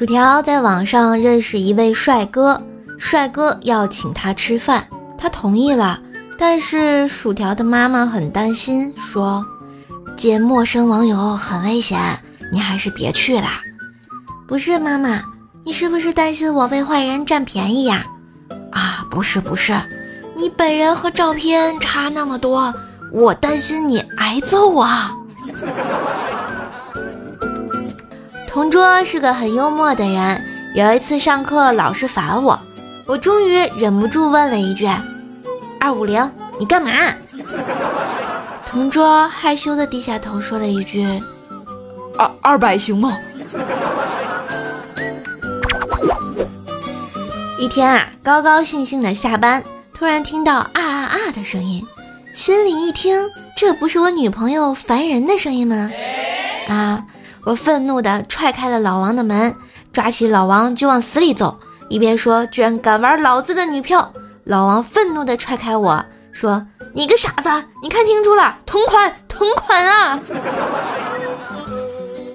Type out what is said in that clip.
薯条在网上认识一位帅哥，帅哥要请他吃饭，他同意了。但是薯条的妈妈很担心，说：“见陌生网友很危险，你还是别去了。”不是妈妈，你是不是担心我被坏人占便宜呀？啊，不是不是，你本人和照片差那么多，我担心你挨揍啊。同桌是个很幽默的人，有一次上课老师罚我，我终于忍不住问了一句。二五零，你干嘛？同桌害羞的低下头说了一句：“二二百行吗？”一天啊，高高兴兴的下班，突然听到啊啊啊的声音，心里一听，这不是我女朋友烦人的声音吗？啊！我愤怒的踹开了老王的门，抓起老王就往死里揍，一边说：“居然敢玩老子的女票！”老王愤怒的踹开我说：“你个傻子，你看清楚了，同款同款啊！”